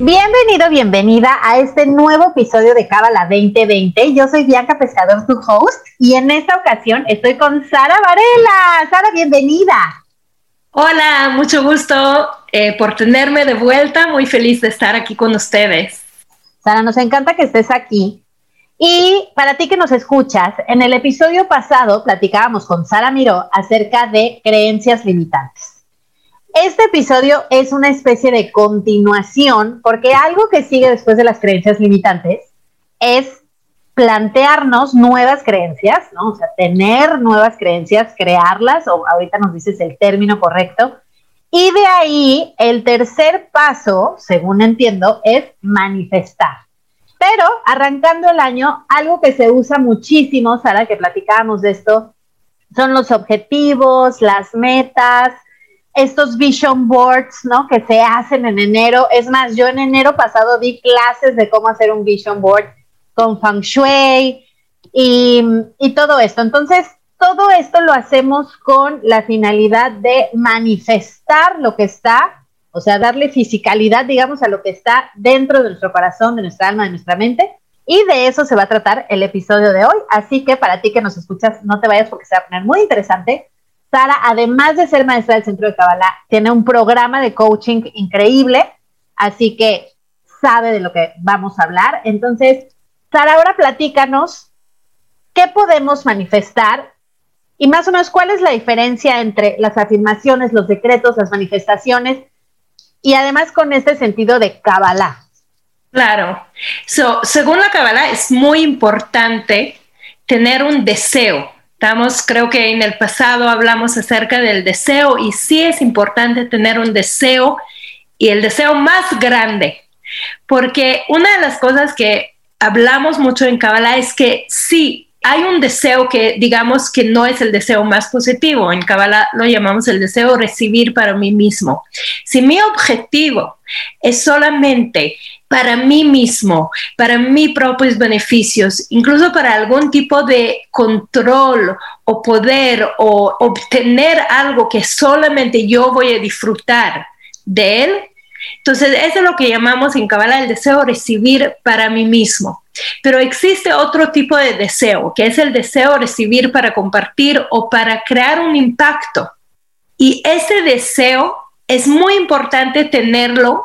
Bienvenido, bienvenida a este nuevo episodio de Cábala 2020. Yo soy Bianca Pescador, tu host, y en esta ocasión estoy con Sara Varela. Sara, bienvenida. Hola, mucho gusto eh, por tenerme de vuelta. Muy feliz de estar aquí con ustedes. Sara, nos encanta que estés aquí. Y para ti que nos escuchas, en el episodio pasado platicábamos con Sara Miró acerca de creencias limitantes. Este episodio es una especie de continuación porque algo que sigue después de las creencias limitantes es plantearnos nuevas creencias, ¿no? O sea, tener nuevas creencias, crearlas, o ahorita nos dices el término correcto. Y de ahí, el tercer paso, según entiendo, es manifestar. Pero arrancando el año, algo que se usa muchísimo, Sara, que platicábamos de esto, son los objetivos, las metas, estos vision boards, ¿no? Que se hacen en enero. Es más, yo en enero pasado di clases de cómo hacer un vision board con feng shui y, y todo esto. Entonces, todo esto lo hacemos con la finalidad de manifestar lo que está, o sea, darle fisicalidad, digamos, a lo que está dentro de nuestro corazón, de nuestra alma, de nuestra mente. Y de eso se va a tratar el episodio de hoy. Así que para ti que nos escuchas, no te vayas porque se va a poner muy interesante. Sara, además de ser maestra del Centro de Kabbalah, tiene un programa de coaching increíble, así que sabe de lo que vamos a hablar. Entonces, Sara, ahora platícanos qué podemos manifestar y más o menos cuál es la diferencia entre las afirmaciones, los decretos, las manifestaciones y además con este sentido de Kabbalah. Claro. según la Kabbalah es muy importante tener un deseo Estamos, creo que en el pasado hablamos acerca del deseo y sí es importante tener un deseo y el deseo más grande, porque una de las cosas que hablamos mucho en Kabbalah es que sí, hay un deseo que digamos que no es el deseo más positivo. En Kabbalah lo llamamos el deseo recibir para mí mismo. Si mi objetivo es solamente para mí mismo, para mis propios beneficios, incluso para algún tipo de control o poder o obtener algo que solamente yo voy a disfrutar de él. Entonces, eso es lo que llamamos en Kabbalah el deseo recibir para mí mismo. Pero existe otro tipo de deseo, que es el deseo recibir para compartir o para crear un impacto. Y ese deseo es muy importante tenerlo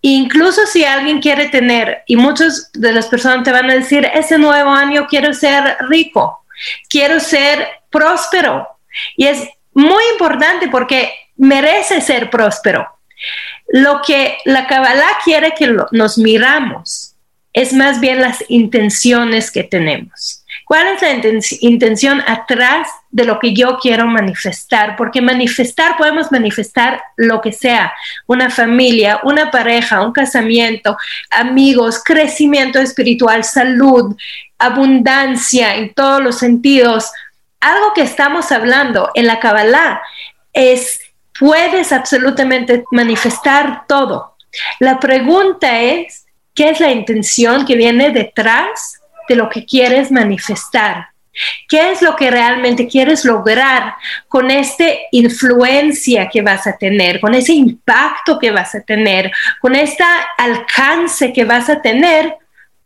Incluso si alguien quiere tener, y muchas de las personas te van a decir, ese nuevo año quiero ser rico, quiero ser próspero. Y es muy importante porque merece ser próspero. Lo que la Kabbalah quiere que nos miramos es más bien las intenciones que tenemos. ¿Cuál es la intención atrás de lo que yo quiero manifestar? Porque manifestar, podemos manifestar lo que sea, una familia, una pareja, un casamiento, amigos, crecimiento espiritual, salud, abundancia en todos los sentidos. Algo que estamos hablando en la Kabbalah es, puedes absolutamente manifestar todo. La pregunta es, ¿qué es la intención que viene detrás lo que quieres manifestar. ¿Qué es lo que realmente quieres lograr con esta influencia que vas a tener, con ese impacto que vas a tener, con este alcance que vas a tener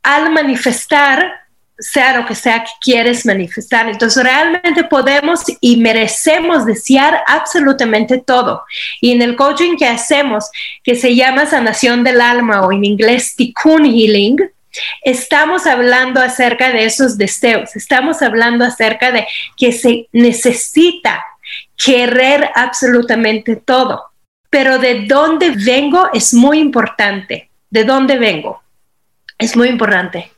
al manifestar, sea lo que sea que quieres manifestar? Entonces realmente podemos y merecemos desear absolutamente todo. Y en el coaching que hacemos, que se llama sanación del alma o en inglés tikkun healing, Estamos hablando acerca de esos deseos, estamos hablando acerca de que se necesita querer absolutamente todo. Pero de dónde vengo es muy importante. ¿De dónde vengo? Es muy importante.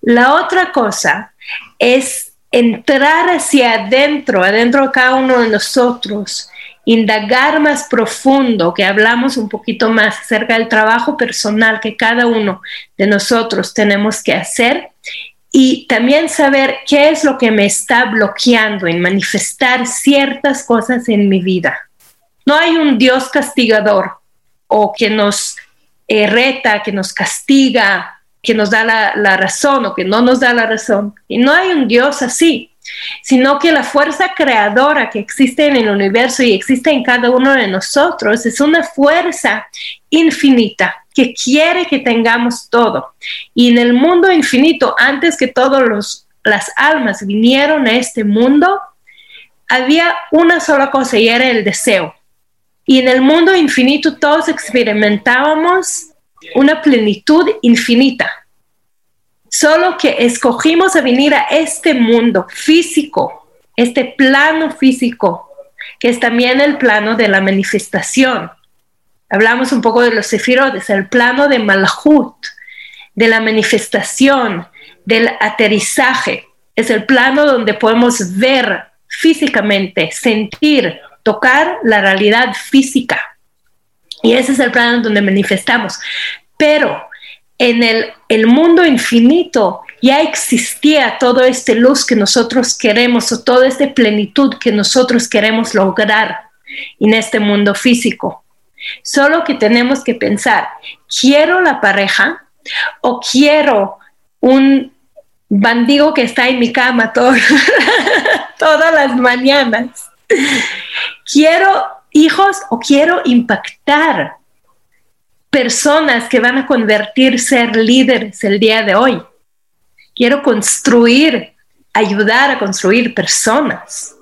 La otra cosa es entrar hacia adentro, adentro de cada uno de nosotros indagar más profundo, que hablamos un poquito más acerca del trabajo personal que cada uno de nosotros tenemos que hacer y también saber qué es lo que me está bloqueando en manifestar ciertas cosas en mi vida. No hay un Dios castigador o que nos eh, reta, que nos castiga, que nos da la, la razón o que no nos da la razón. Y no hay un Dios así, sino que la fuerza creadora que existe en el universo y existe en cada uno de nosotros es una fuerza infinita que quiere que tengamos todo. Y en el mundo infinito, antes que todas las almas vinieron a este mundo, había una sola cosa y era el deseo. Y en el mundo infinito todos experimentábamos una plenitud infinita. Solo que escogimos a venir a este mundo físico, este plano físico, que es también el plano de la manifestación Hablamos un poco de los sefirotes, el plano de Malhut, de la manifestación, del aterrizaje. Es el plano donde podemos ver físicamente, sentir, tocar la realidad física. Y ese es el plano donde manifestamos. Pero en el, mundo infinito ya existía toda esta luz que nosotros queremos o toda esta plenitud que nosotros queremos lograr en este mundo físico. Solo que tenemos que pensar, ¿quiero la pareja o quiero un bandido que está en mi cama todas las mañanas? ¿Quiero hijos o quiero impactar personas que van a convertir ser líderes el día de hoy? Quiero construir, ayudar a construir personas.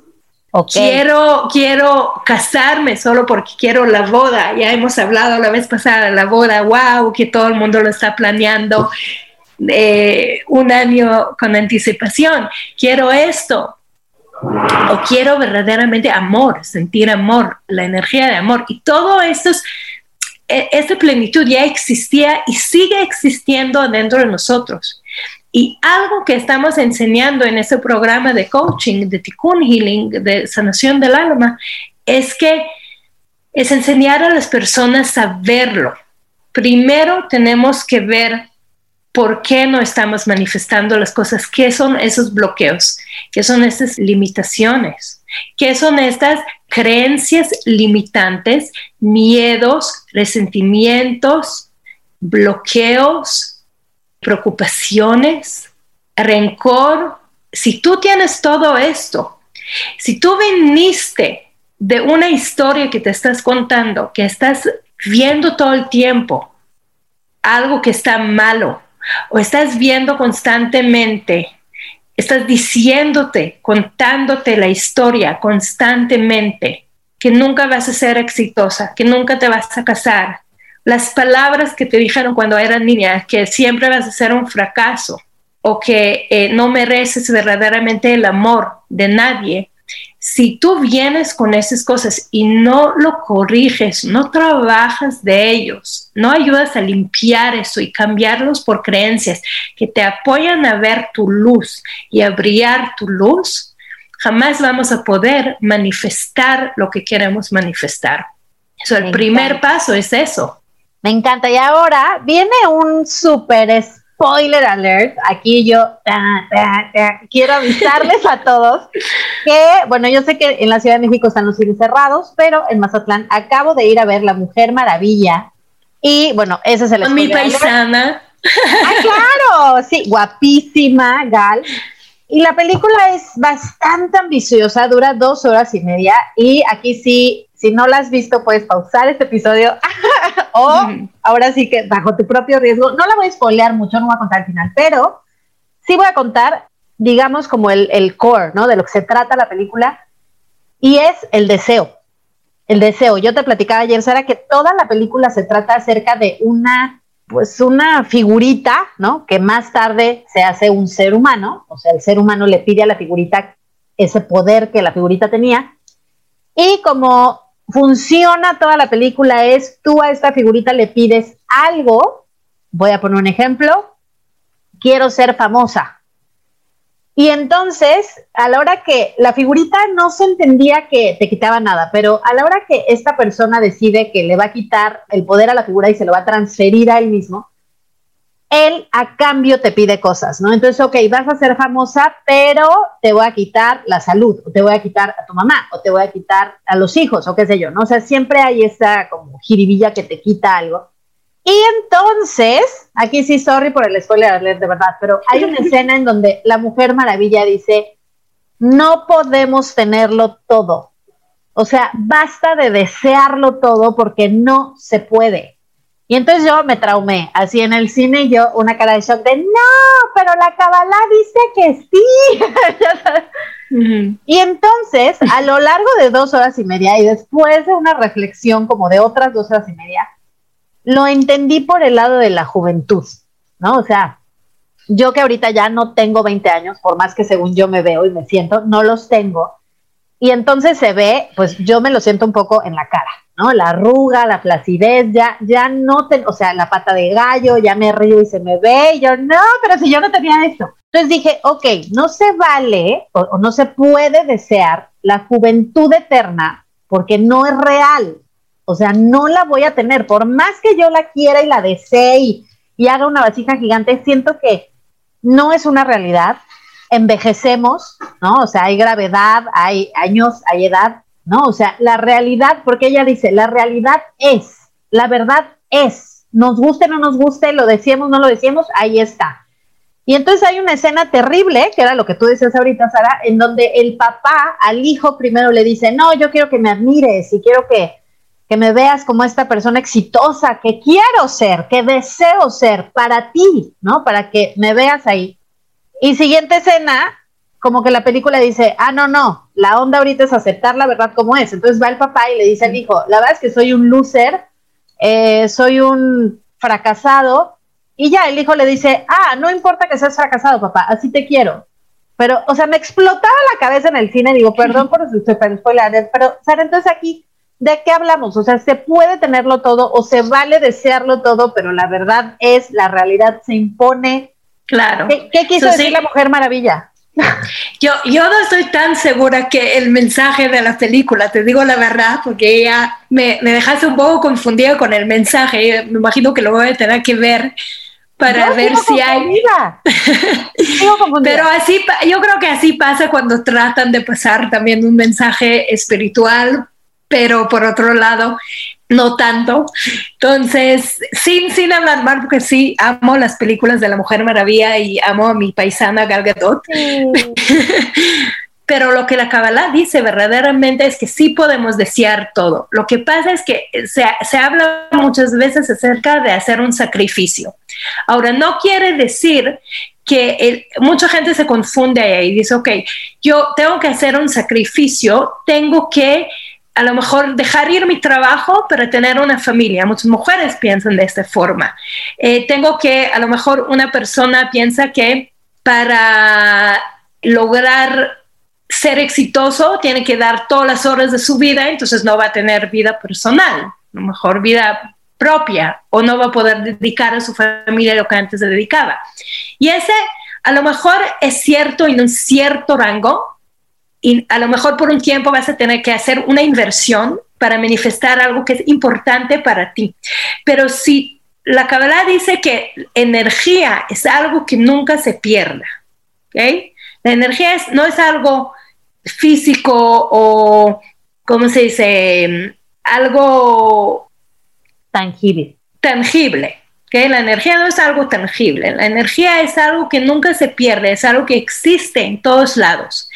Quiero, quiero casarme solo porque quiero la boda. Ya hemos hablado la vez pasada, la boda, wow, que todo el mundo lo está planeando eh, un año con anticipación. Quiero esto. O quiero verdaderamente amor, sentir amor, la energía de amor. Y todo esto, e, esta plenitud ya existía y sigue existiendo dentro de nosotros. Y algo que estamos enseñando en ese programa de coaching, de Tikkun Healing, de sanación del alma, es que es enseñar a las personas a verlo. Primero tenemos que ver por qué no estamos manifestando las cosas, qué son esos bloqueos, qué son esas limitaciones, qué son estas creencias limitantes, miedos, resentimientos, bloqueos, preocupaciones, rencor, si tú tienes todo esto, si tú viniste de una historia que te estás contando, que estás viendo todo el tiempo algo que está malo, o estás viendo constantemente, estás diciéndote, contándote la historia constantemente, que nunca vas a ser exitosa, que nunca te vas a casar, las palabras que te dijeron cuando eras niña, que siempre vas a ser un fracaso o que eh, no mereces verdaderamente el amor de nadie, si tú vienes con esas cosas y no lo corriges, no trabajas de ellos, no ayudas a limpiar eso y cambiarlos por creencias que te apoyan a ver tu luz y a brillar tu luz, jamás vamos a poder manifestar lo que queremos manifestar. Eso, el primer paso es eso, me encanta. Y ahora viene un súper spoiler alert. Aquí yo quiero avisarles a todos que, bueno, yo sé que en la Ciudad de México están los cines cerrados, pero en Mazatlán acabo de ir a ver La Mujer Maravilla. Y bueno, ese es el Con mi paisana. Ah, claro, sí, guapísima, Gal. Y la película es bastante ambiciosa, dura dos horas y media. Y aquí sí, si no la has visto, puedes pausar este episodio o ahora sí que bajo tu propio riesgo. No la voy a spoilear mucho, no voy a contar el final, pero sí voy a contar, digamos, como el, el core, ¿no? De lo que se trata la película. Y es el deseo. El deseo. Yo te platicaba ayer, Sara, que toda la película se trata acerca de una pues una figurita, ¿no? Que más tarde se hace un ser humano, o sea, el ser humano le pide a la figurita ese poder que la figurita tenía. Y como funciona toda la película es, tú a esta figurita le pides algo, voy a poner un ejemplo, quiero ser famosa, y entonces, a la hora que la figurita no se entendía que te quitaba nada, pero a la hora que esta persona decide que le va a quitar el poder a la figura y se lo va a transferir a él mismo, él a cambio te pide cosas, ¿no? Entonces, ok, vas a ser famosa, pero te voy a quitar la salud, o te voy a quitar a tu mamá, o te voy a quitar a los hijos, o qué sé yo, ¿no? O sea, siempre hay esta como jiribilla que te quita algo. Y entonces, aquí sí, sorry por el spoiler de verdad, pero hay una escena en donde la Mujer Maravilla dice, no podemos tenerlo todo. O sea, basta de desearlo todo porque no se puede. Y entonces yo me traumé, así en el cine yo una cara de shock de, no, pero la Kabbalah dice que sí. Y entonces, a lo largo de dos horas y media y después de una reflexión como de otras dos horas y media, lo entendí por el lado de la juventud, ¿no? O sea, yo que ahorita ya no tengo 20 años, por más que según yo me veo y me siento, no los tengo. Y entonces se ve, pues yo me lo siento un poco en la cara, ¿no? La arruga, la flacidez, ya, ya no te, o sea, la pata de gallo, ya me río y se me ve, y yo, no, pero si yo no tenía esto. Entonces dije, ok, no se vale o, no se puede desear la juventud eterna porque no es real. O sea, no la voy a tener. Por más que yo la quiera y la desee y, y haga una vasija gigante, siento que no es una realidad. Envejecemos, ¿no? O sea, hay gravedad, hay años, hay edad, ¿no? O sea, la realidad, porque ella dice, la realidad es, la verdad es, nos guste o no nos guste, lo decíamos, no lo decíamos, ahí está. Y entonces hay una escena terrible, que era lo que tú dices ahorita, Sara, en donde el papá al hijo primero le dice, no, yo quiero que me admires y quiero que, que me veas como esta persona exitosa que quiero ser, que deseo ser para ti, ¿no? Para que me veas ahí. Y siguiente escena, como que la película dice, ah, no, no, la onda ahorita es aceptar la verdad como es. Entonces va el papá y le dice al hijo, la verdad es que soy un loser, eh, soy un fracasado. Y ya el hijo le dice, ah, no importa que seas fracasado, papá, así te quiero. Pero, o sea, me explotaba la cabeza en el cine, digo, perdón por spoiler, pero, Sara, entonces aquí, ¿de qué hablamos? O sea, se puede tenerlo todo o se vale desearlo todo, pero la verdad es, la realidad se impone. Claro. ¿Qué, quiso decir la Mujer Maravilla? Yo, yo no estoy tan segura que el mensaje de la película, te digo la verdad, porque ella me, me dejaste un poco confundida con el mensaje. Me imagino que lo voy a tener que ver para ver si hay. Pero así, yo creo que así pasa cuando tratan de pasar también un mensaje espiritual, pero por otro lado, no tanto. Entonces, sin, sin hablar mal, porque sí, amo las películas de la Mujer Maravilla y amo a mi paisana Gal Gadot. Pero lo que la Kabbalah dice verdaderamente es que sí podemos desear todo. Lo que pasa es que se, se habla muchas veces acerca de hacer un sacrificio. Ahora, no quiere decir que mucha gente se confunde ahí y dice, ok, yo tengo que hacer un sacrificio, tengo que a lo mejor dejar ir mi trabajo para tener una familia. Muchas mujeres piensan de esta forma. Eh, tengo que, a lo mejor una persona piensa que para lograr ser exitoso tiene que dar todas las horas de su vida, entonces no va a tener vida personal, a lo mejor vida propia, o no va a poder dedicar a su familia lo que antes se dedicaba. Y ese a lo mejor es cierto en un cierto rango, y a lo mejor por un tiempo vas a tener que hacer una inversión para manifestar algo que es importante para ti. Pero si la Kabbalah dice que energía es algo que nunca se pierda, ¿ok? La energía es, no es algo físico o, ¿cómo se dice? Algo tangible. Tangible. Que La energía no es algo tangible, la energía es algo que nunca se pierde, es algo que existe en todos lados.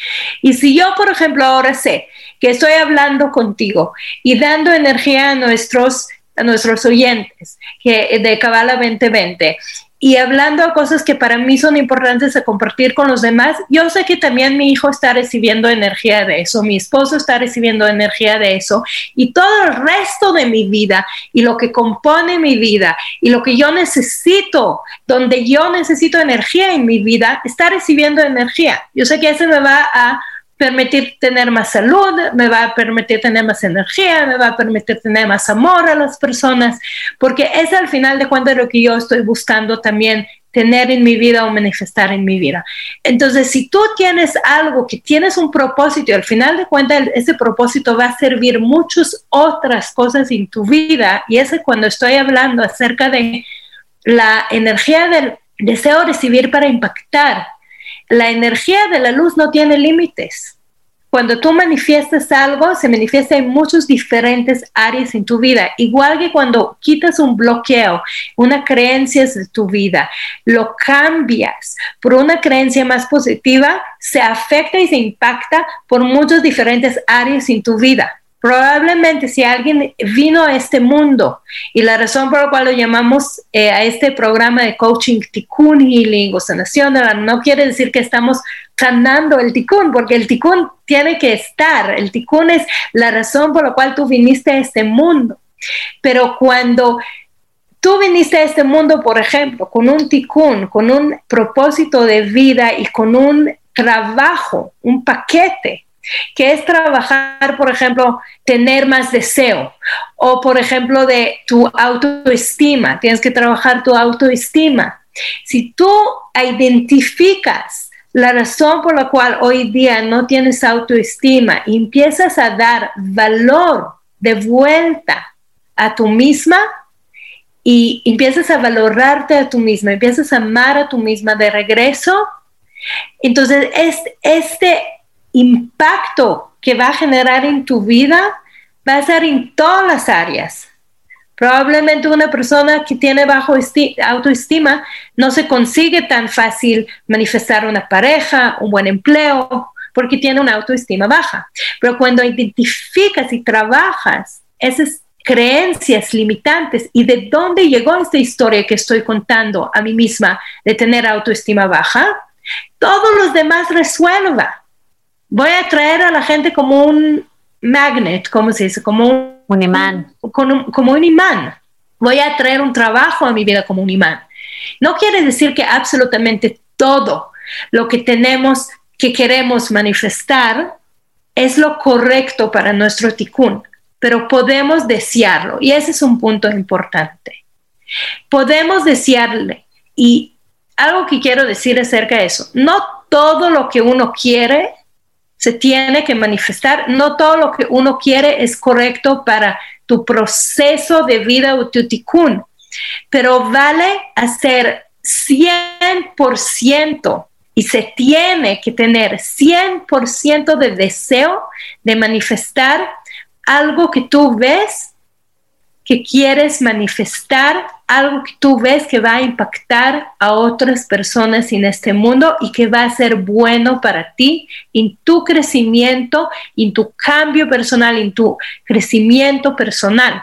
Y si yo, por ejemplo, ahora sé que estoy hablando contigo y dando energía a nuestros, a nuestros oyentes que, de Cabala 2020 y hablando de cosas que para mí son importantes de compartir con los demás, yo sé que también mi hijo está recibiendo energía de eso, mi esposo está recibiendo energía de eso y todo el resto de mi vida y lo que compone mi vida y lo que yo necesito, donde yo necesito energía en mi vida, está recibiendo energía. Yo sé que eso me va a permitir tener más salud, me va a permitir tener más energía, me va a permitir tener más amor a las personas, porque es al final de cuentas lo que yo estoy buscando también tener en mi vida o manifestar en mi vida. Entonces, si tú tienes algo que tienes un propósito y al final de cuentas ese propósito va a servir muchas otras cosas en tu vida, y es cuando estoy hablando acerca de la energía del deseo recibir para impactar. La energía de la luz no tiene límites. Cuando tú manifiestas algo, se manifiesta en muchas diferentes áreas en tu vida. Igual que cuando quitas un bloqueo, una creencia de tu vida, lo cambias por una creencia más positiva, se afecta y se impacta por muchas diferentes áreas en tu vida. Probablemente si alguien vino a este mundo y la razón por la cual lo llamamos eh, a este programa de coaching Tikkun Healing o sanación, no quiere decir que estamos sanando el Tikkun, porque el Tikkun tiene que estar, el Tikkun es la razón por la cual tú viniste a este mundo. Pero cuando tú viniste a este mundo, por ejemplo, con un Tikkun, con un propósito de vida y con un trabajo, un paquete, que es trabajar, por ejemplo, tener más deseo o, por ejemplo, de tu autoestima. Tienes que trabajar tu autoestima. Si tú identificas la razón por la cual hoy día no tienes autoestima y empiezas a dar valor de vuelta a tu misma y empiezas a valorarte a tú misma, empiezas a amar a tú misma de regreso, entonces este, este impacto que va a generar en tu vida va a ser en todas las áreas. Probablemente una persona que tiene bajo autoestima no se consigue tan fácil manifestar una pareja, un buen empleo, porque tiene una autoestima baja. Pero cuando identificas y trabajas esas creencias limitantes y de dónde llegó esta historia que estoy contando a mí misma de tener autoestima baja, todos los demás resuelva voy a traer a la gente como un magnet, ¿cómo se dice? Como un, imán. como un imán. Voy a traer un trabajo a mi vida como un imán. No quiere decir que absolutamente todo lo que tenemos, que queremos manifestar, es lo correcto para nuestro ticún, pero podemos desearlo. Y ese es un punto importante. Podemos desearle. Y algo que quiero decir acerca de eso, no todo lo que uno quiere se tiene que manifestar. No todo lo que uno quiere es correcto para tu proceso de vida o tu tikkun, pero vale hacer 100% y se tiene que tener 100% de deseo de manifestar algo que tú ves que quieres manifestar, algo que tú ves que va a impactar a otras personas en este mundo y que va a ser bueno para ti en tu crecimiento, en tu cambio personal, en tu crecimiento personal.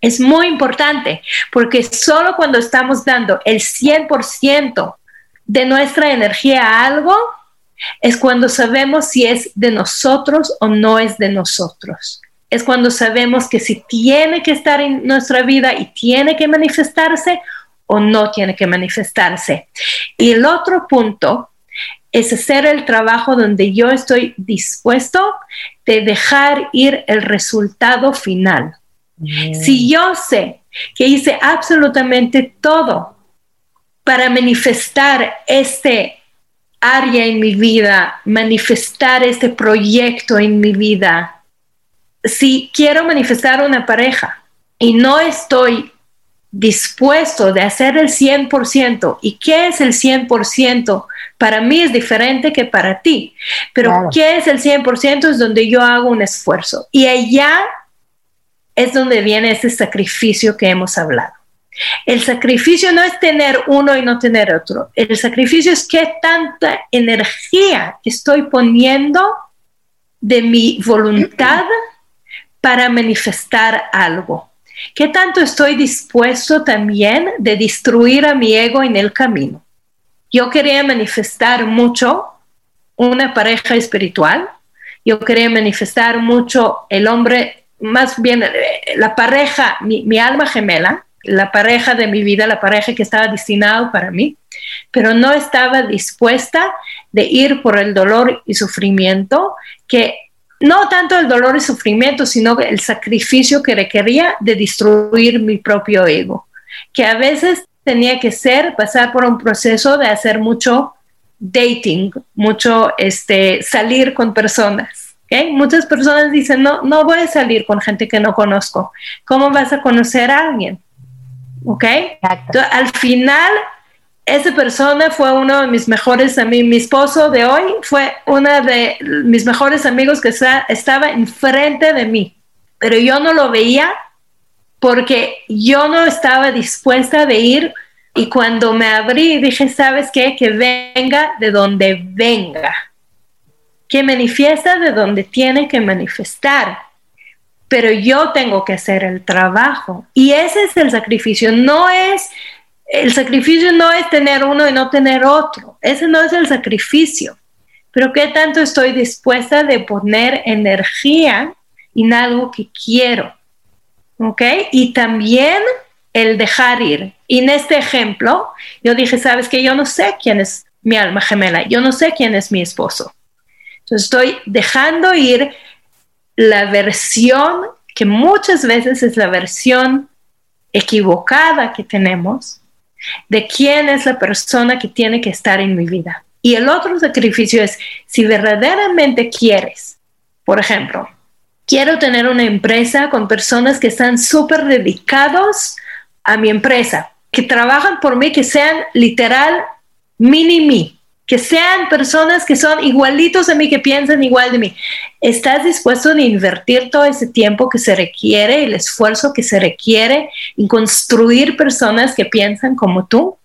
Es muy importante porque solo cuando estamos dando el 100% de nuestra energía a algo, es cuando sabemos si es de nosotros o no es de nosotros es cuando sabemos que si tiene que estar en nuestra vida y tiene que manifestarse o no tiene que manifestarse. Y el otro punto es hacer el trabajo donde yo estoy dispuesto de dejar ir el resultado final. Mm. Si yo sé que hice absolutamente todo para manifestar este área en mi vida, manifestar este proyecto en mi vida, si quiero manifestar una pareja y no estoy dispuesto de hacer el 100%, ¿y qué es el 100%? Para mí es diferente que para ti, pero ¿qué es el 100%? Es donde yo hago un esfuerzo. Y allá es donde viene ese sacrificio que hemos hablado. El sacrificio no es tener uno y no tener otro. El sacrificio es qué tanta energía estoy poniendo de mi voluntad para manifestar algo. ¿Qué tanto estoy dispuesto también de destruir a mi ego en el camino? Yo quería manifestar mucho una pareja espiritual, yo quería manifestar mucho el hombre, más bien eh, la pareja, mi, alma gemela, la pareja de mi vida, la pareja que estaba destinado para mí, pero no estaba dispuesta de ir por el dolor y sufrimiento que no tanto el dolor y sufrimiento, sino el sacrificio que requería de destruir mi propio ego, que a veces tenía que ser pasar por un proceso de hacer mucho dating, mucho este, salir con personas. ¿okay? Muchas personas dicen, no, no voy a salir con gente que no conozco. ¿Cómo vas a conocer a alguien? ¿Ok? al final, esa persona fue uno de mis mejores amigos, mi esposo de hoy fue uno de mis mejores amigos que estaba enfrente de mí, pero yo no lo veía porque yo no estaba dispuesta de ir y cuando me abrí dije, ¿sabes qué? Que venga de donde venga, que manifiesta de donde tiene que manifestar, pero yo tengo que hacer el trabajo y ese es el sacrificio, no es... El sacrificio no es tener uno y no tener otro. Ese no es el sacrificio. Pero qué tanto estoy dispuesta de poner energía en algo que quiero. ¿ok? Y también el dejar ir. Y en este ejemplo, yo dije, sabes que yo no sé quién es mi alma gemela, yo no sé quién es mi esposo. Entonces estoy dejando ir la versión que muchas veces es la versión equivocada que tenemos de quién es la persona que tiene que estar en mi vida. Y el otro sacrificio es, si verdaderamente quieres, por ejemplo, quiero tener una empresa con personas que están súper dedicados a mi empresa, que trabajan por mí, que sean literal mini mí, que sean personas que son igualitos a mí, que piensan igual de mí. ¿Estás dispuesto a invertir todo ese tiempo que se requiere, el esfuerzo que se requiere en construir personas que piensan como tú,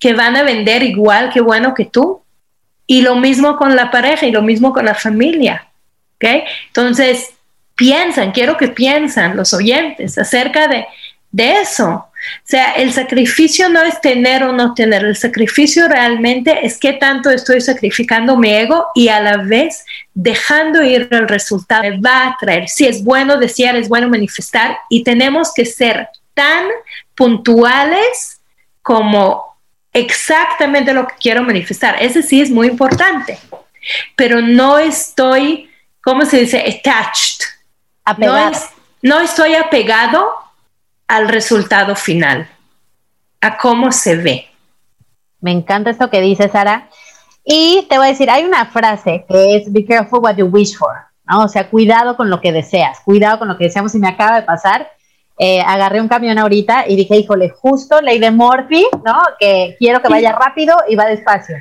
que van a vender igual que bueno que tú? Y lo mismo con la pareja y lo mismo con la familia. ¿okay? Entonces, piensan, quiero que piensan los oyentes acerca de, de eso. O sea, el sacrificio no es tener o no tener, el sacrificio realmente es qué tanto estoy sacrificando mi ego y a la vez dejando ir el resultado. Me va a traer, si es bueno desear, es bueno manifestar y tenemos que ser tan puntuales como exactamente lo que quiero manifestar. Ese sí es muy importante, pero no estoy, ¿cómo se dice? Attached no, estoy apegado al resultado final, a cómo se ve. Me encanta esto que dice Sara. Y te voy a decir, hay una frase que es be careful what you wish for, ¿no? O sea, cuidado con lo que deseas, cuidado con lo que deseamos. Y me acaba de pasar, eh, agarré un camión ahorita y dije, híjole, justo ley de Morphy, ¿no? Que quiero que vaya rápido y va despacio.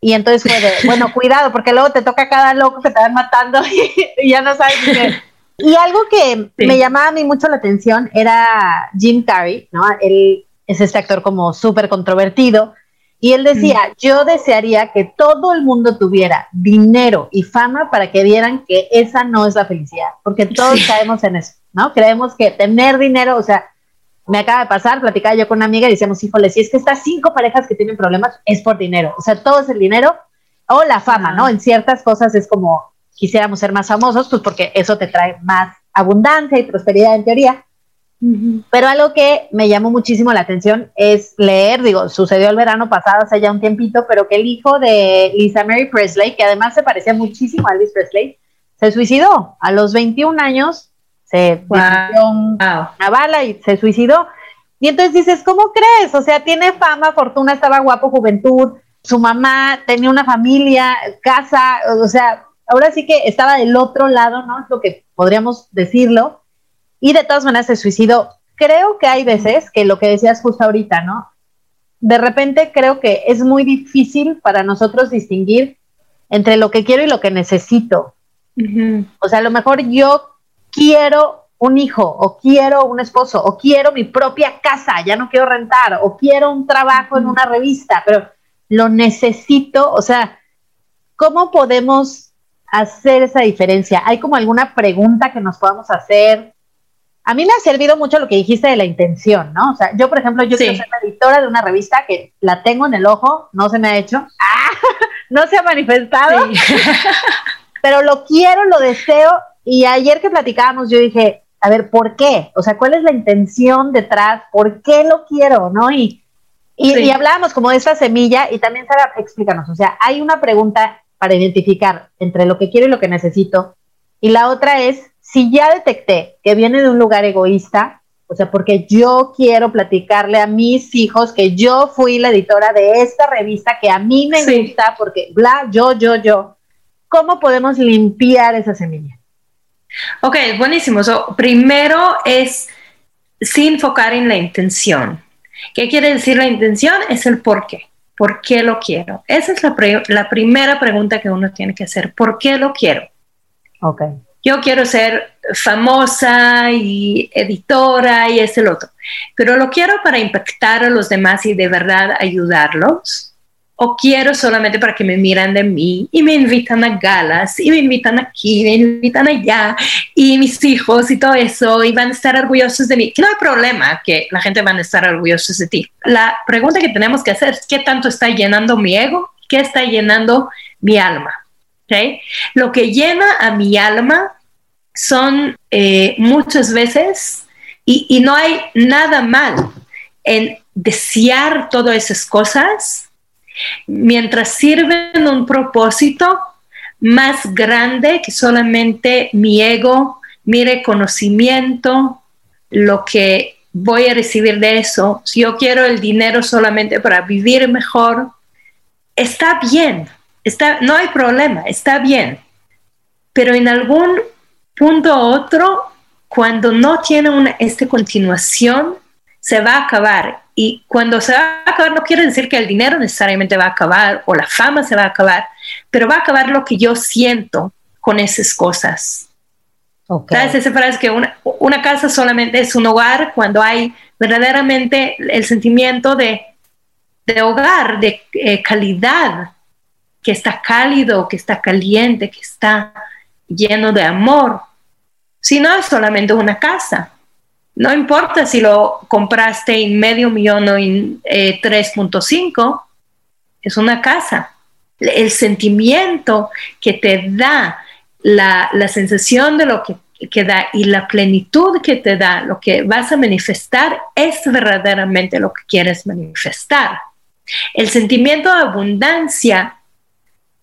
Y entonces bueno, cuidado, porque luego te toca cada loco que te van matando y, ya no sabes qué y algo que me llamaba a mí mucho la atención era Jim Carrey, ¿no? Él es este actor como súper controvertido. Y él decía, yo desearía que todo el mundo tuviera dinero y fama para que vieran que esa no es la felicidad, porque todos caemos en eso, ¿no? Creemos que tener dinero, o sea, me acaba de pasar, platicaba yo con una amiga y decíamos, híjole, si es que estas cinco parejas que tienen problemas es por dinero, o sea, todo es el dinero o la fama, ¿no? En ciertas cosas es como, quisiéramos ser más famosos, pues porque eso te trae más abundancia y prosperidad en teoría. Pero algo que me llamó muchísimo la atención es leer, digo, sucedió el verano pasado, hace ya un tiempito, pero que el hijo de Lisa Mary Presley, que además se parecía muchísimo a Elvis Presley, se suicidó. A los 21 años se wow. una bala y se suicidó. Y entonces dices, ¿cómo crees? O sea, tiene fama, fortuna, estaba guapo, juventud, su mamá tenía una familia, casa, o sea, ahora sí que estaba del otro lado, ¿no? Es lo que podríamos decirlo. Y de todas maneras se suicidó. Creo que hay veces que lo que decías justo ahorita, ¿no? De repente creo que es muy difícil para nosotros distinguir entre lo que quiero y lo que necesito. O sea, a lo mejor yo quiero un hijo, o quiero un esposo, o quiero mi propia casa, ya no quiero rentar, o quiero un trabajo en una revista, pero lo necesito, o sea, ¿cómo podemos hacer esa diferencia? ¿Hay como alguna pregunta que nos podamos hacer? A mí me ha servido mucho lo que dijiste de la intención, ¿no? O sea, yo, por ejemplo, yo quiero ser la editora de una revista que la tengo en el ojo, no se me ha hecho, ¡Ah! no se ha manifestado, pero lo quiero, lo deseo. Y ayer que platicábamos, yo dije, a ver, ¿por qué? O sea, ¿cuál es la intención detrás? ¿Por qué lo quiero? ¿No? Y, y, y hablábamos como de esa semilla y también, Sara, explícanos, o sea, hay una pregunta para identificar entre lo que quiero y lo que necesito. Y la otra es, si ya detecté que viene de un lugar egoísta, o sea, porque yo quiero platicarle a mis hijos que yo fui la editora de esta revista que a mí me gusta, porque bla, yo, yo, yo. ¿Cómo podemos limpiar esa semilla? Ok, buenísimo. primero es sin enfocar en la intención. ¿Qué quiere decir la intención? Es el por qué. ¿Por qué lo quiero? Esa es la, la primera pregunta que uno tiene que hacer. ¿Por qué lo quiero? Ok. Yo quiero ser famosa y editora y es el otro, pero lo quiero para impactar a los demás y de verdad ayudarlos o quiero solamente para que me miran de mí y me invitan a galas y me invitan aquí, me invitan allá y mis hijos y todo eso y van a estar orgullosos de mí. No hay problema que la gente van a estar orgullosos de ti. La pregunta que tenemos que hacer es qué tanto está llenando mi ego, qué está llenando mi alma. ¿Okay? Lo que llena a mi alma son eh, muchas veces, y, y no hay nada mal en desear todas esas cosas, mientras sirven un propósito más grande que solamente mi ego, mi reconocimiento, lo que voy a recibir de eso. Si yo quiero el dinero solamente para vivir mejor, está bien, está, no hay problema, está bien. Pero en algún punto u otro, cuando no tiene una, esta continuación, se va a acabar. Y cuando se va a acabar, no quiere decir que el dinero necesariamente va a acabar o la fama se va a acabar, pero va a acabar lo que yo siento con esas cosas. Okay. ¿Sabes? Esa frase que una, una, casa solamente es un hogar cuando hay verdaderamente el sentimiento de, de hogar, de eh, calidad, que está cálido, que está caliente, que está lleno de amor. Si no es solamente una casa, no importa si lo compraste en medio millón o en 3.5, eh, es una casa. El sentimiento que te da, la, sensación de lo que, que da y la plenitud que te da, lo que vas a manifestar, es verdaderamente lo que quieres manifestar. El sentimiento de abundancia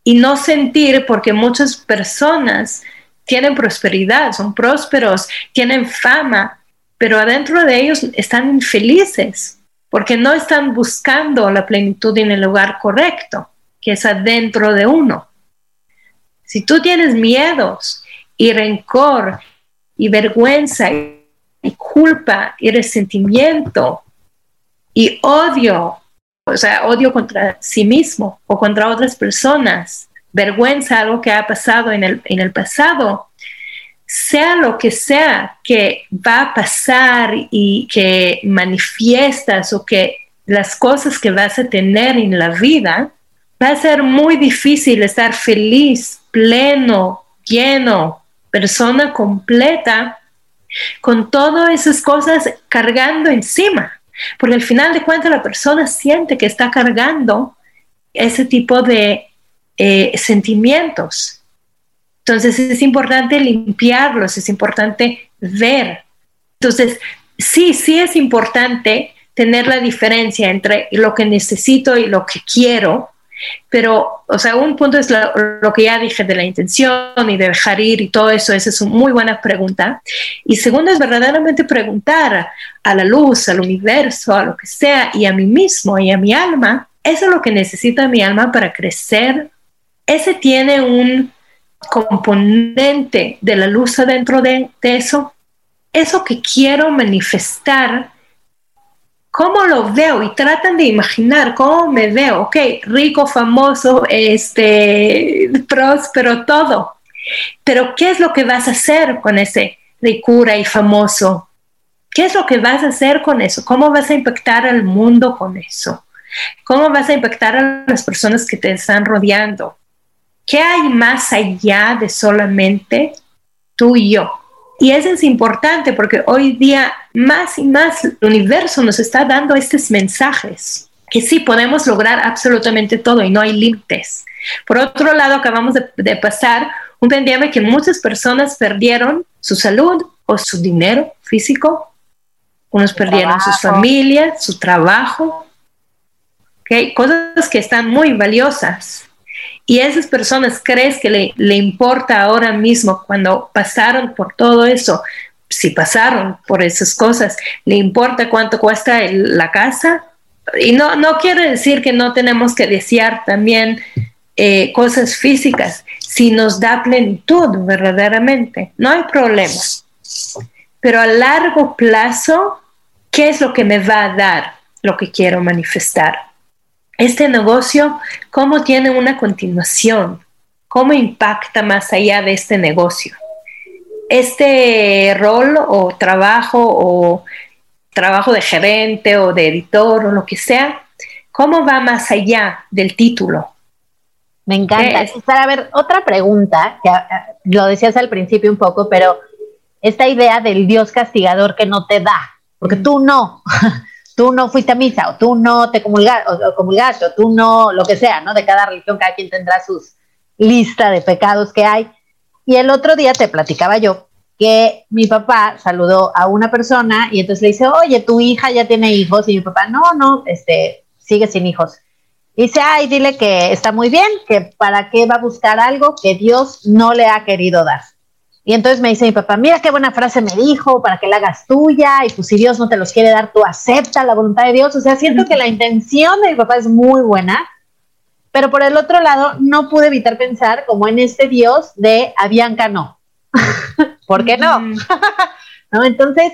y no sentir, porque muchas personas tienen prosperidad, son prósperos, tienen fama, pero adentro de ellos están infelices porque no están buscando la plenitud en el lugar correcto, que es adentro de uno. Si tú tienes miedos y rencor y vergüenza y culpa y resentimiento y odio, o sea, odio contra sí mismo o contra otras personas, vergüenza, algo que ha pasado en el, en el pasado, sea lo que sea que va a pasar y que manifiestas o que las cosas que vas a tener en la vida, va a ser muy difícil estar feliz, pleno, lleno, persona completa, con todas esas cosas cargando encima. Porque al final de cuentas la persona siente que está cargando ese tipo de eh, sentimientos. Entonces es importante limpiarlos, es importante ver. Entonces, sí, sí es importante tener la diferencia entre lo que necesito y lo que quiero, pero, o sea, un punto es lo, que ya dije de la intención y de dejar ir y todo eso, esa es una muy buena pregunta. Y segundo es verdaderamente preguntar a la luz, al universo, a lo que sea, y a mí mismo y a mi alma, ¿eso es lo que necesita mi alma para crecer? Ese tiene un componente de la luz adentro de, eso, eso que quiero manifestar, cómo lo veo y tratan de imaginar cómo me veo, ok, rico, famoso, este, próspero, todo. Pero ¿qué es lo que vas a hacer con ese ricura y famoso? ¿Qué es lo que vas a hacer con eso? ¿Cómo vas a impactar al mundo con eso? ¿Cómo vas a impactar a las personas que te están rodeando? ¿Qué hay más allá de solamente tú y yo? Y eso es importante porque hoy día más y más el universo nos está dando estos mensajes, que sí podemos lograr absolutamente todo y no hay límites. Por otro lado, acabamos de, pasar un pandemia que muchas personas perdieron su salud o su dinero físico, unos perdieron sus familias, su trabajo, ¿okay? cosas que están muy valiosas. Y esas personas crees que le, le importa ahora mismo cuando pasaron por todo eso, si pasaron por esas cosas, le importa cuánto cuesta la casa. Y no, no quiere decir que no tenemos que desear también eh, cosas físicas, si nos da plenitud verdaderamente, no hay problema. Pero a largo plazo, ¿qué es lo que me va a dar? lo que quiero manifestar. Este negocio, ¿cómo tiene una continuación? ¿Cómo impacta más allá de este negocio? Este rol o trabajo o trabajo de gerente o de editor o lo que sea, ¿cómo va más allá del título? Me encanta. Para ver, otra pregunta, que ah, lo decías al principio un poco, pero esta idea del Dios castigador que no te da, porque tú no, tú no fuiste a misa, o tú no te comulgaste, o, comulgaste, o tú no, lo que sea, ¿no? De cada religión, cada quien tendrá sus lista de pecados que hay. Y el otro día te platicaba yo que mi papá saludó a una persona y entonces le dice, oye, tu hija ya tiene hijos, y mi papá, no, no, este, sigue sin hijos. Y dice, ay, dile que está muy bien, que para qué va a buscar algo que Dios no le ha querido dar. Y entonces me dice mi papá, mira qué buena frase me dijo, para que la hagas tuya, y pues si Dios no te los quiere dar, tú acepta la voluntad de Dios. O sea, siento que la intención de mi papá es muy buena, pero por el otro lado, no pude evitar pensar como en este Dios de a Bianca no. ¿Por qué no? ¿No? Entonces,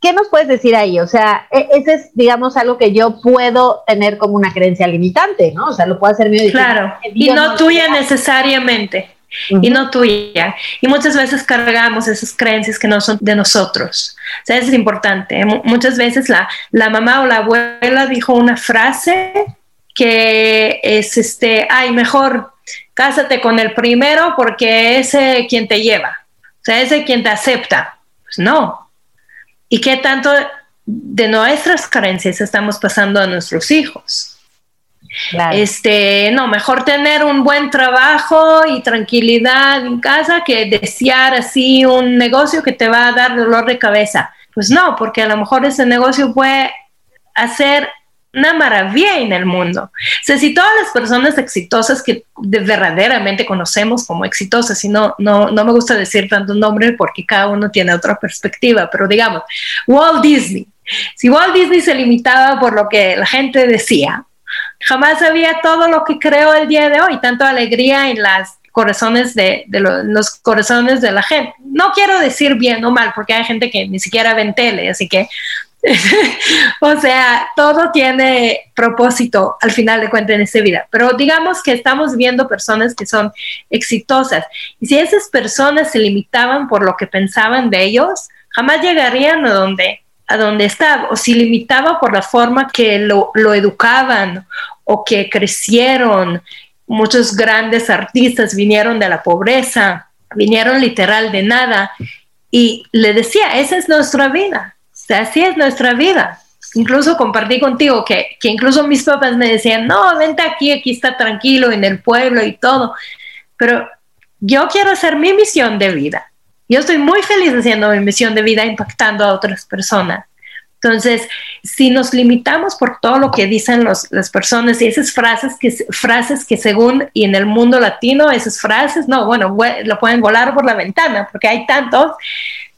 ¿qué nos puedes decir ahí? O sea, e, ese es, digamos, algo que yo puedo tener como una creencia limitante, ¿no? O sea, lo puedo hacer medio Claro, y no, tuya necesariamente. Y no tuya. Y muchas veces cargamos esas creencias que no son de nosotros. O sea, eso es importante. muchas veces la, la mamá o la abuela dijo una frase que es este, ay, mejor cásate con el primero porque ese quien te lleva. O sea, ese quien te acepta. Pues no, y qué tanto de nuestras carencias estamos pasando a nuestros hijos. Este, no, mejor tener un buen trabajo y tranquilidad en casa que desear así un negocio que te va a dar dolor de cabeza. Pues no, porque a lo mejor ese negocio puede hacer una maravilla en el mundo. O sea, si todas las personas exitosas que verdaderamente conocemos como exitosas, y no, no, no me gusta decir tanto nombre porque cada uno tiene otra perspectiva, pero digamos, Walt Disney, si Walt Disney se limitaba por lo que la gente decía, jamás había todo lo que creó el día de hoy, tanto alegría en las corazones de, los corazones de la gente. No quiero decir bien o mal, porque hay gente que ni siquiera ven tele, así que o sea, todo tiene propósito al final de cuentas en esta vida, pero digamos que estamos viendo personas que son exitosas y si esas personas se limitaban por lo que pensaban de ellos, jamás llegarían a donde, a donde estaban, o si limitaba por la forma que lo, lo educaban o que crecieron. Muchos grandes artistas vinieron de la pobreza, vinieron literal de nada y le decía, esa es nuestra vida así es nuestra vida. Incluso compartí contigo que, que incluso mis papás me decían, no, vente aquí, aquí está tranquilo en el pueblo y todo. Pero yo quiero hacer mi misión de vida. Yo estoy muy feliz haciendo mi misión de vida, impactando a otras personas. Entonces, si nos limitamos por todo lo que dicen las personas y esas frases que, frases que según y en el mundo latino, esas frases, no, bueno, lo pueden volar por la ventana porque hay tantos,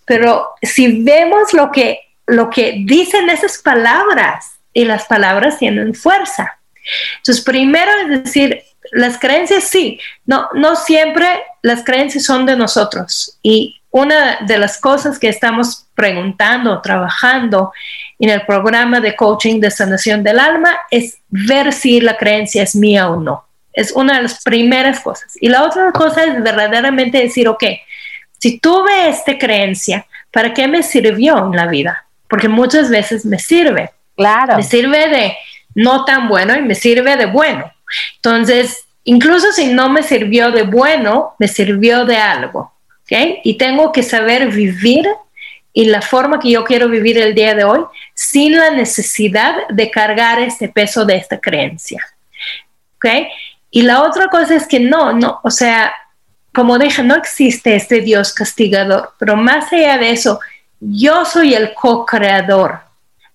pero si vemos lo que lo que dicen esas palabras y las palabras tienen fuerza. Entonces, primero es decir, las creencias sí, no, no siempre las creencias son de nosotros. Y una de las cosas que estamos preguntando, trabajando en el programa de coaching de sanación del alma es ver si la creencia es mía o no. Es una de las primeras cosas. Y la otra cosa es verdaderamente decir, ok, si tuve esta creencia, ¿para qué me sirvió en la vida? porque muchas veces me sirve. Claro. Me sirve de no tan bueno y me sirve de bueno. Entonces, incluso si no me sirvió de bueno, me sirvió de algo. ¿Ok? Y tengo que saber vivir y la forma que yo quiero vivir el día de hoy sin la necesidad de cargar este peso de esta creencia. ¿ok? Y la otra cosa es que no, no, o sea, como dije, no existe este Dios castigador, pero más allá de eso, yo soy el co-creador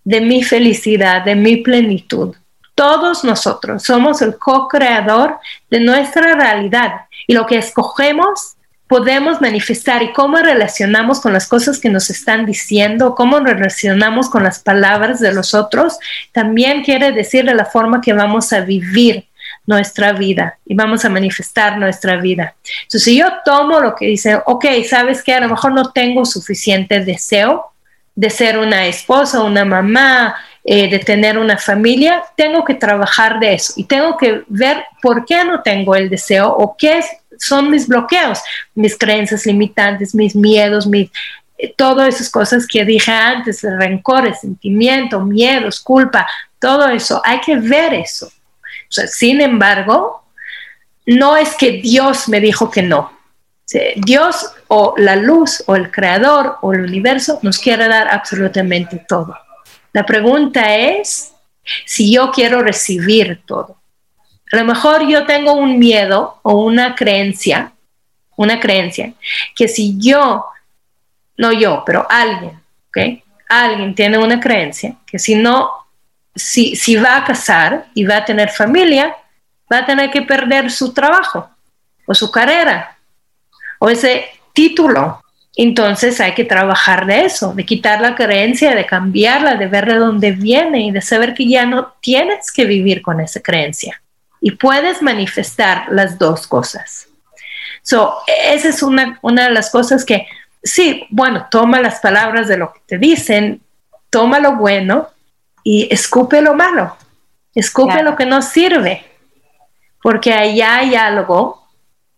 de mi felicidad, de mi plenitud. Todos nosotros somos el co-creador de nuestra realidad y lo que escogemos podemos manifestar y cómo relacionamos con las cosas que nos están diciendo, cómo relacionamos con las palabras de los otros, también quiere decir de la forma que vamos a vivir nuestra vida y vamos a manifestar nuestra vida. Entonces, si yo tomo lo que dice, ok, sabes que a lo mejor no tengo suficiente deseo de ser una esposa, una mamá, eh, de tener una familia, tengo que trabajar de eso y tengo que ver por qué no tengo el deseo o qué son mis bloqueos, mis creencias limitantes, mis miedos, mis, eh, todas esas cosas que dije antes, rencor, sentimiento, miedos, culpa, todo eso, hay que ver eso. sin embargo, no es que Dios me dijo que no. Dios o la luz o el creador o el universo nos quiere dar absolutamente todo. La pregunta es si yo quiero recibir todo. A lo mejor yo tengo un miedo o una creencia, una creencia, que si yo, no yo, pero alguien, ¿ok? Alguien tiene una creencia que si no, si, si va a casar y va a tener familia, va a tener que perder su trabajo o su carrera o ese título. Entonces hay que trabajar de eso, de quitar la creencia, de cambiarla, de ver de dónde viene y de saber que ya no tienes que vivir con esa creencia. Y puedes manifestar las dos cosas. So, esa es una, una de las cosas que, sí, bueno, toma las palabras de lo que te dicen, toma lo bueno y escupe lo malo, escupe lo que no sirve, porque allá hay algo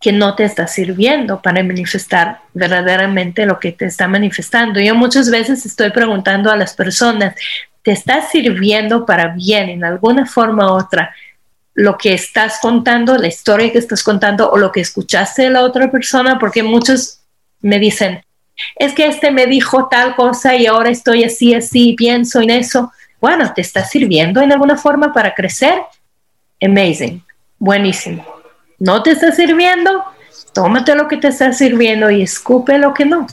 que no te está sirviendo para manifestar verdaderamente lo que te está manifestando. Yo muchas veces estoy preguntando a las personas, ¿te está sirviendo para bien en alguna forma u otra? lo que estás contando, la historia que estás contando o lo que escuchaste de la otra persona, porque muchos me dicen, es que este me dijo tal cosa y ahora estoy así, así, pienso en eso. Bueno, ¿te está sirviendo en alguna forma para crecer? Amazing, buenísimo. ¿No te está sirviendo? Tómate lo que te está sirviendo y escupe lo que no.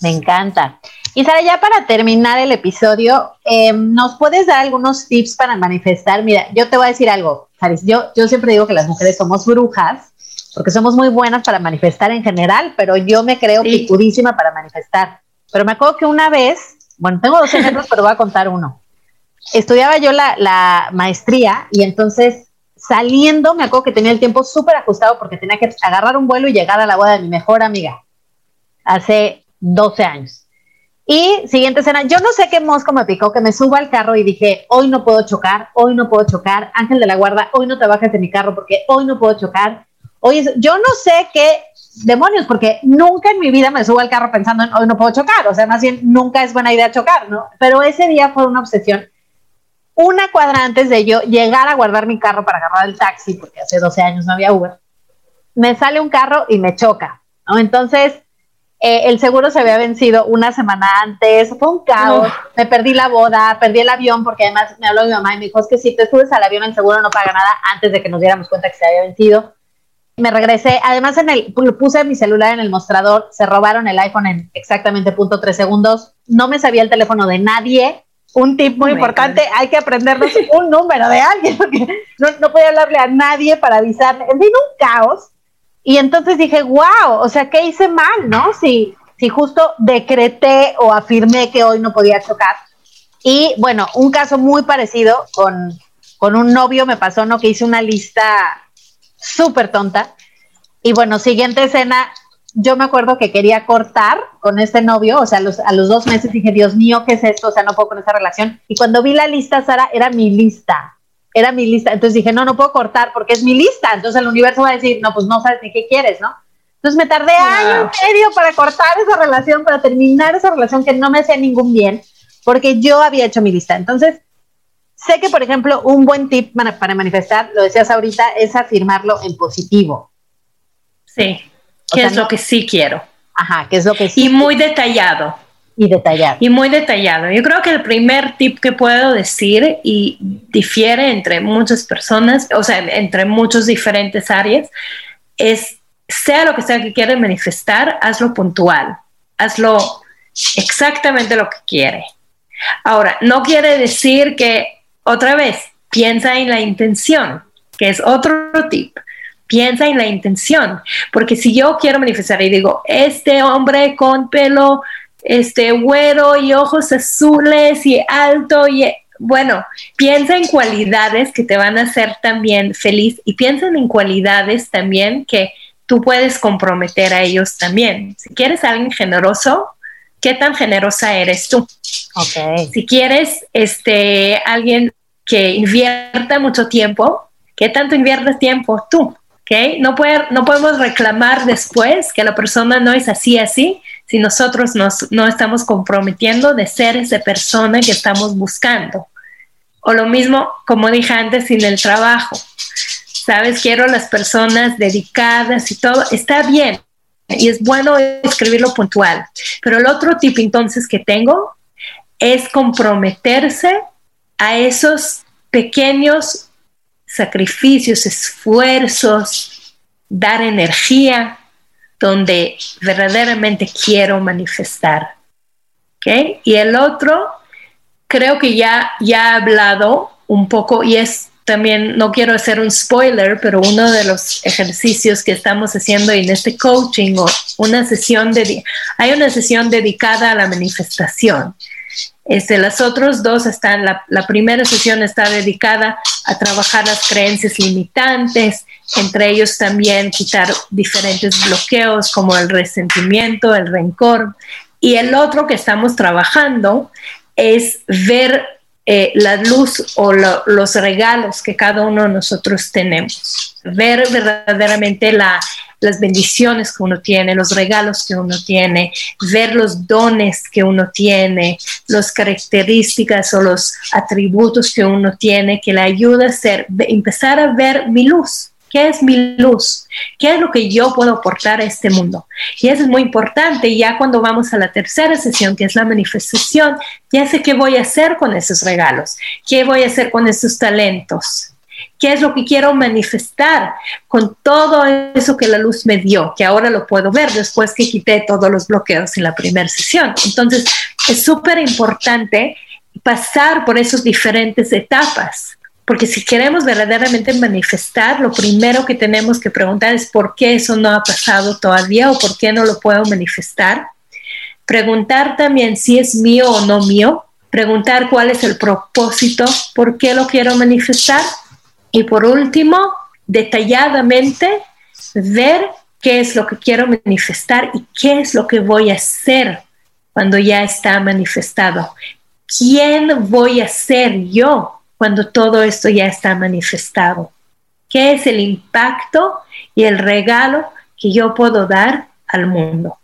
Me encanta. Y Sara, ya para terminar el episodio, em, ¿nos puedes dar algunos tips para manifestar? Mira, yo te voy a decir algo, Saris. Yo, yo siempre digo que las mujeres somos brujas, porque somos muy buenas para manifestar en general, pero yo me creo picudísima para manifestar. Pero me acuerdo que una vez, bueno, tengo dos ejemplos, pero voy a contar uno. Estudiaba yo la, la maestría y entonces saliendo, me acuerdo que tenía el tiempo súper ajustado porque tenía que agarrar un vuelo y llegar a la boda de mi mejor amiga. Hace 12 años. Y siguiente escena, yo no sé qué mosco me picó, que me subo al carro y dije, hoy no puedo chocar, hoy no puedo chocar, Ángel de la Guarda, hoy no te bajes de mi carro porque hoy no puedo chocar. Hoy yo no sé qué demonios, porque nunca en mi vida me subo al carro pensando en hoy no puedo chocar, o sea, más bien nunca es buena idea chocar, ¿no? Pero ese día fue una obsesión. Una cuadra antes de yo llegar a guardar mi carro para agarrar el taxi, porque hace 12 años no había Uber, me sale un carro y me choca, ¿no? Entonces, eh, el seguro se había vencido una semana antes, fue un caos, me perdí la boda, perdí el avión porque además me habló mi mamá y me dijo, es que si te subes al avión el seguro no paga nada antes de que nos diéramos cuenta que se había vencido. Me regresé, además en el, puse mi celular en el mostrador, se robaron el iPhone en exactamente punto tres segundos, no me sabía el teléfono de nadie, un tip muy oh importante, hay que aprendernos un número de alguien, porque no, no podía hablarle a nadie para avisarle, fin, un caos y entonces dije, wow, o sea, ¿qué hice mal, no? Si, si justo decreté o afirmé que hoy no podía chocar. Y bueno, un caso muy parecido con, con un novio me pasó, ¿no? Que hice una lista súper tonta. Y bueno, siguiente escena, yo me acuerdo que quería cortar con este novio, o sea, los, a los dos meses dije, Dios mío, ¿qué es esto? O sea, no puedo con esa relación. Y cuando vi la lista, Sara, era mi lista era mi lista. Entonces dije, no, no puedo cortar porque es mi lista. Entonces el universo va a decir, no, pues no sabes ni qué quieres, ¿no? Entonces me tardé año y medio para cortar esa relación, para terminar esa relación que no me hacía ningún bien, porque yo había hecho mi lista. Entonces, sé que, por ejemplo, un buen tip para, manifestar, lo decías ahorita, es afirmarlo en positivo. Sí, que es lo que sí quiero. Ajá, que es lo que sí. Y muy detallado y detallado. Y muy detallado. Yo creo que el primer tip que puedo decir y difiere entre muchas personas, o sea, entre muchas diferentes áreas, es sea lo que sea que quieras manifestar, hazlo puntual, hazlo exactamente lo que quiere. Ahora, no quiere decir que, otra vez, piensa en la intención, que es otro tip. Piensa en la intención, porque si yo quiero manifestar y digo, este hombre con pelo este güero y ojos azules y alto y bueno, piensa en cualidades que te van a hacer también feliz y piensa en cualidades también que tú puedes comprometer a ellos también. Si quieres a alguien generoso, qué tan generosa eres tú. Okay. Si quieres este, alguien que invierta mucho tiempo, ¿qué tanto inviertes tiempo tú? No, no podemos reclamar después que la persona no es así, así, si nosotros nos, no estamos comprometiendo de ser esa persona que estamos buscando. O lo mismo, como dije antes, en el trabajo. Sabes, quiero las personas dedicadas y todo. Está bien, y es bueno escribirlo puntual. Pero el otro tip entonces que tengo es comprometerse a esos pequeños sacrificios, esfuerzos, dar energía donde verdaderamente quiero manifestar. Y el otro, creo que ya, ya he hablado un poco y es también, no quiero hacer un spoiler, pero uno de los ejercicios que estamos haciendo en este coaching o una sesión, de, hay una sesión dedicada a la manifestación. Este, las otras dos están, la, la primera sesión está dedicada a trabajar las creencias limitantes, entre ellos también quitar diferentes bloqueos como el resentimiento, el rencor. Y el otro que estamos trabajando es ver eh, la luz o los regalos que cada uno de nosotros tenemos, ver verdaderamente las bendiciones que uno tiene, los regalos que uno tiene, ver los dones que uno tiene, las características o los atributos que uno tiene que le ayuda a ser, empezar a ver mi luz, ¿Qué es mi luz? ¿Qué es lo que yo puedo aportar a este mundo? Y eso es muy importante. Ya cuando vamos a la tercera sesión, que es la manifestación, ya sé qué voy a hacer con esos regalos, qué voy a hacer con esos talentos, qué es lo que quiero manifestar con todo eso que la luz me dio, que ahora lo puedo ver después que quité todos los bloqueos en la primera sesión. Entonces, es súper importante pasar por esas diferentes etapas porque si queremos verdaderamente manifestar, lo primero que tenemos que preguntar es por qué eso no ha pasado todavía o por qué no lo puedo manifestar. Preguntar también si es mío o no mío. Preguntar cuál es el propósito, por qué lo quiero manifestar. Y por último, detalladamente ver qué es lo que quiero manifestar y qué es lo que voy a hacer cuando ya está manifestado. ¿Quién voy a ser yo cuando todo esto ya está manifestado? ¿Qué es el impacto y el regalo que yo puedo dar al mundo?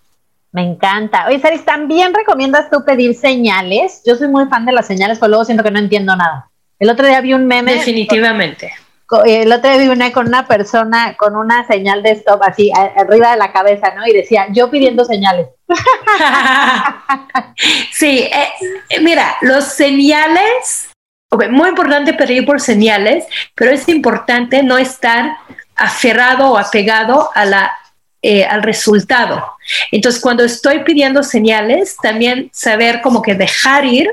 Me encanta. Oye, Saris, ¿también recomiendas tú pedir señales? Yo soy muy fan de las señales, pero luego siento que no entiendo nada. El otro día vi un meme. Definitivamente. el otro día vi una con una persona con una señal de stop así arriba de la cabeza, ¿no? Y decía, yo pidiendo señales. sí, eh, mira, los señales muy importante pedir por señales, pero es importante no estar aferrado o apegado a la, eh, al resultado. Entonces, cuando estoy pidiendo señales, también saber como que dejar ir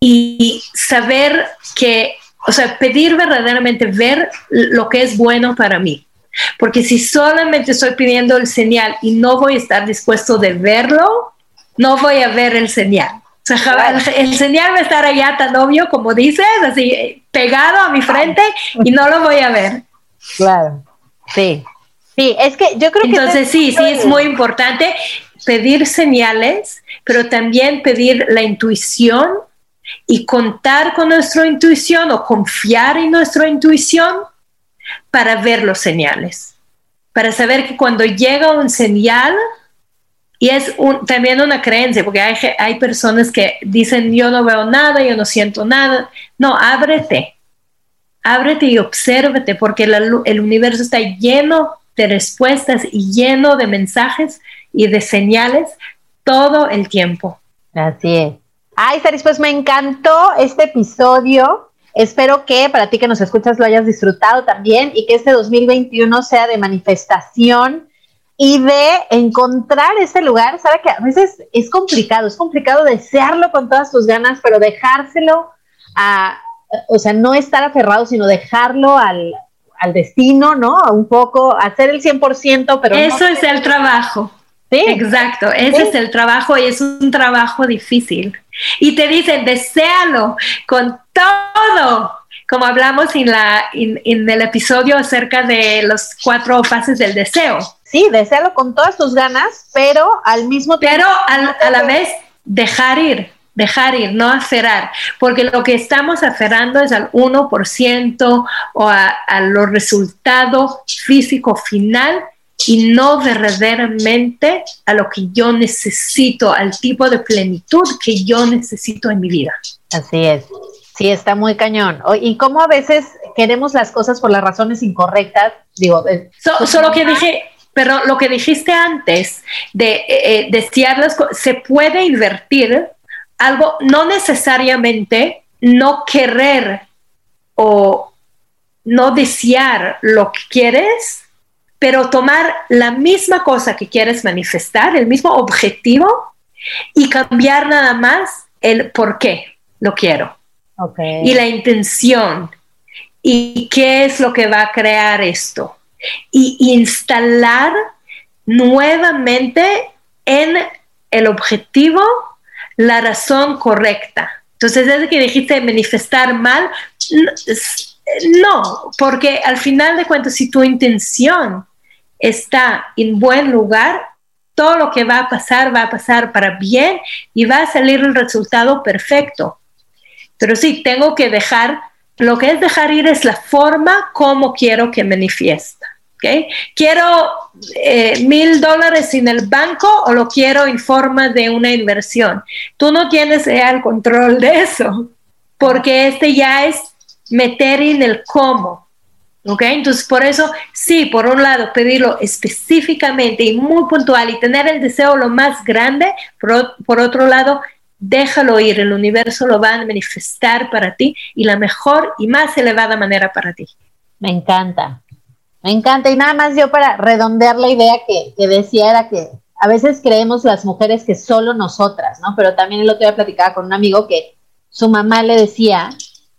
y saber que, o sea, pedir verdaderamente ver lo que es bueno para mí. Porque si solamente estoy pidiendo el señal y no voy a estar dispuesto de verlo, no voy a ver el señal el señal va a estar allá tan obvio como dices, así pegado a mi frente y no lo voy a ver. Claro, sí. Sí, es que yo creo que... Entonces sí, sí es muy importante pedir señales, pero también pedir la intuición y contar con nuestra intuición o confiar en nuestra intuición para ver los señales, para saber que cuando llega un señal, y es también una creencia, porque hay, hay personas que dicen, yo no veo nada, yo no siento nada. No, ábrete, ábrete y obsérvate, porque el universo está lleno de respuestas y lleno de mensajes y de señales todo el tiempo. Así es. Ay, Saris, pues me encantó este episodio. Espero que para ti que nos escuchas lo hayas disfrutado también y que este 2021 sea de manifestación y de encontrar ese lugar, sabe que a veces es complicado, es complicado desearlo con todas tus ganas, pero dejárselo a, o sea, no estar aferrado, sino dejarlo al, destino, ¿no? Un poco, hacer el 100%, pero... Eso es el trabajo. Sí. Exacto, ese es el trabajo y es un trabajo difícil. Y te dicen, deséalo con todo, como hablamos en, la, en, el episodio acerca de los cuatro fases del deseo. Sí, desealo con todas tus ganas, pero al mismo tiempo... Pero a la vez dejar ir, dejar ir, no aferrar, porque lo que estamos aferrando es al 1% o a, a los resultados físico final y no verdaderamente a lo que yo necesito, al tipo de plenitud que yo necesito en mi vida. Así es. Sí, está muy cañón. Y cómo a veces queremos las cosas por las razones incorrectas. Digo, eh, solo que dije, pero lo que dijiste antes de eh, eh desear las cosas, se puede invertir algo, no necesariamente no querer o no desear lo que quieres, pero tomar la misma cosa que quieres manifestar, el mismo objetivo, y cambiar nada más el por qué lo quiero. Y la intención. Y qué es lo que va a crear esto. Y instalar nuevamente en el objetivo la razón correcta. Entonces, desde que dijiste manifestar mal, no, porque al final de cuentas, si tu intención está en buen lugar, todo lo que va a pasar va a pasar para bien y va a salir el resultado perfecto. Pero sí, tengo que dejar, lo que es dejar ir es la forma como quiero que manifiesta. ¿Quiero eh, mil dólares en el banco o lo quiero en forma de una inversión? Tú no tienes el control de eso, porque este ya es meter en el cómo. ¿Ok? Entonces, por eso, sí, por un lado, pedirlo específicamente y muy puntual y tener el deseo lo más grande, por, por otro lado, déjalo ir, el universo lo va a manifestar para ti y la mejor y más elevada manera para ti. Me encanta, me encanta. Y nada más yo para redondear la idea que, que decía era que a veces creemos las mujeres que solo nosotras, ¿no? Pero también el otro día platicaba con un amigo que su mamá le decía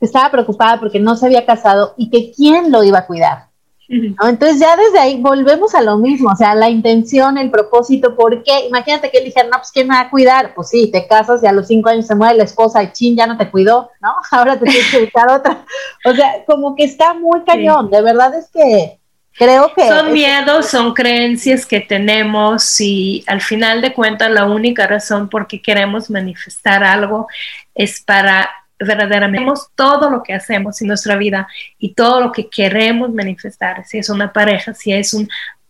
estaba preocupada porque no se había casado y que quién lo iba a cuidar. Entonces ya desde ahí volvemos a lo mismo, o sea, la intención, el propósito, ¿por qué? Imagínate que él dijera, no, pues ¿quién me va a cuidar? Pues sí, te casas y a los cinco años se muere la esposa y chin, ya no te cuidó, ¿no? Ahora te tienes que buscar otra. O sea, como que está muy cañón, de verdad es que creo que... Son miedos, son creencias que tenemos y al final de cuentas la única razón por qué queremos manifestar algo es para verdaderamente todo lo que hacemos en nuestra vida y todo lo que queremos manifestar, si es una pareja, si es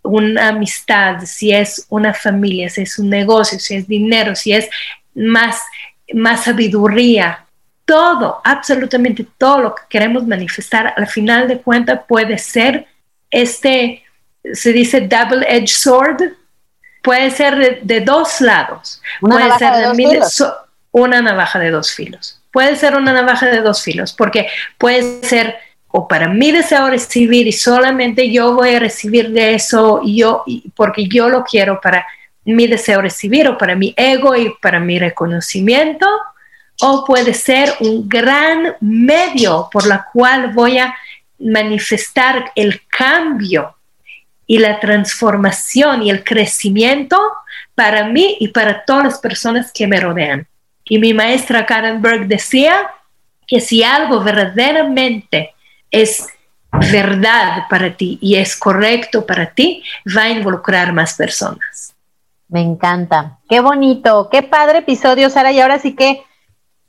una amistad, si es una familia, si es un negocio, si es dinero, si es más, más sabiduría, todo, absolutamente todo lo que queremos manifestar, al final de cuentas puede ser este, se dice double-edged sword, puede ser de, dos lados, puede ser de, una navaja de dos filos puede ser una navaja de dos filos, porque puede ser o para mí deseo recibir y solamente yo voy a recibir de eso yo porque yo lo quiero para mi deseo recibir o para mi ego y para mi reconocimiento o puede ser un gran medio por la cual voy a manifestar el cambio y la transformación y el crecimiento para mí y para todas las personas que me rodean. Y mi maestra Karen Berg decía que si algo verdaderamente es verdad para ti y es correcto para ti, va a involucrar más personas. Me encanta. Qué bonito, qué padre episodio, Sara. Y ahora sí que,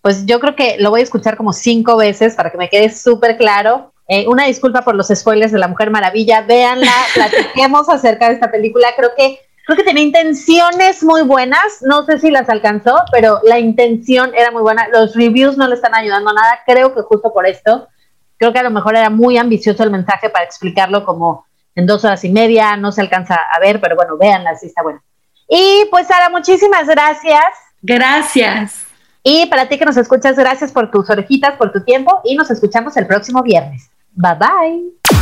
pues yo creo que lo voy a escuchar como cinco veces para que me quede súper claro. Eh, una disculpa por los spoilers de La Mujer Maravilla. Véanla, platiquemos acerca de esta película. Creo que creo que tenía intenciones muy buenas, no sé si las alcanzó, pero la intención era muy buena. Los reviews no le están ayudando nada, creo que justo por esto, creo que a lo mejor era muy ambicioso el mensaje para explicarlo como en dos horas y media, no se alcanza a ver, pero bueno, véanla, sí está buena. Y pues Sara, muchísimas gracias. Gracias. Y para ti que nos escuchas, gracias por tus orejitas, por tu tiempo y nos escuchamos el próximo viernes. Bye bye.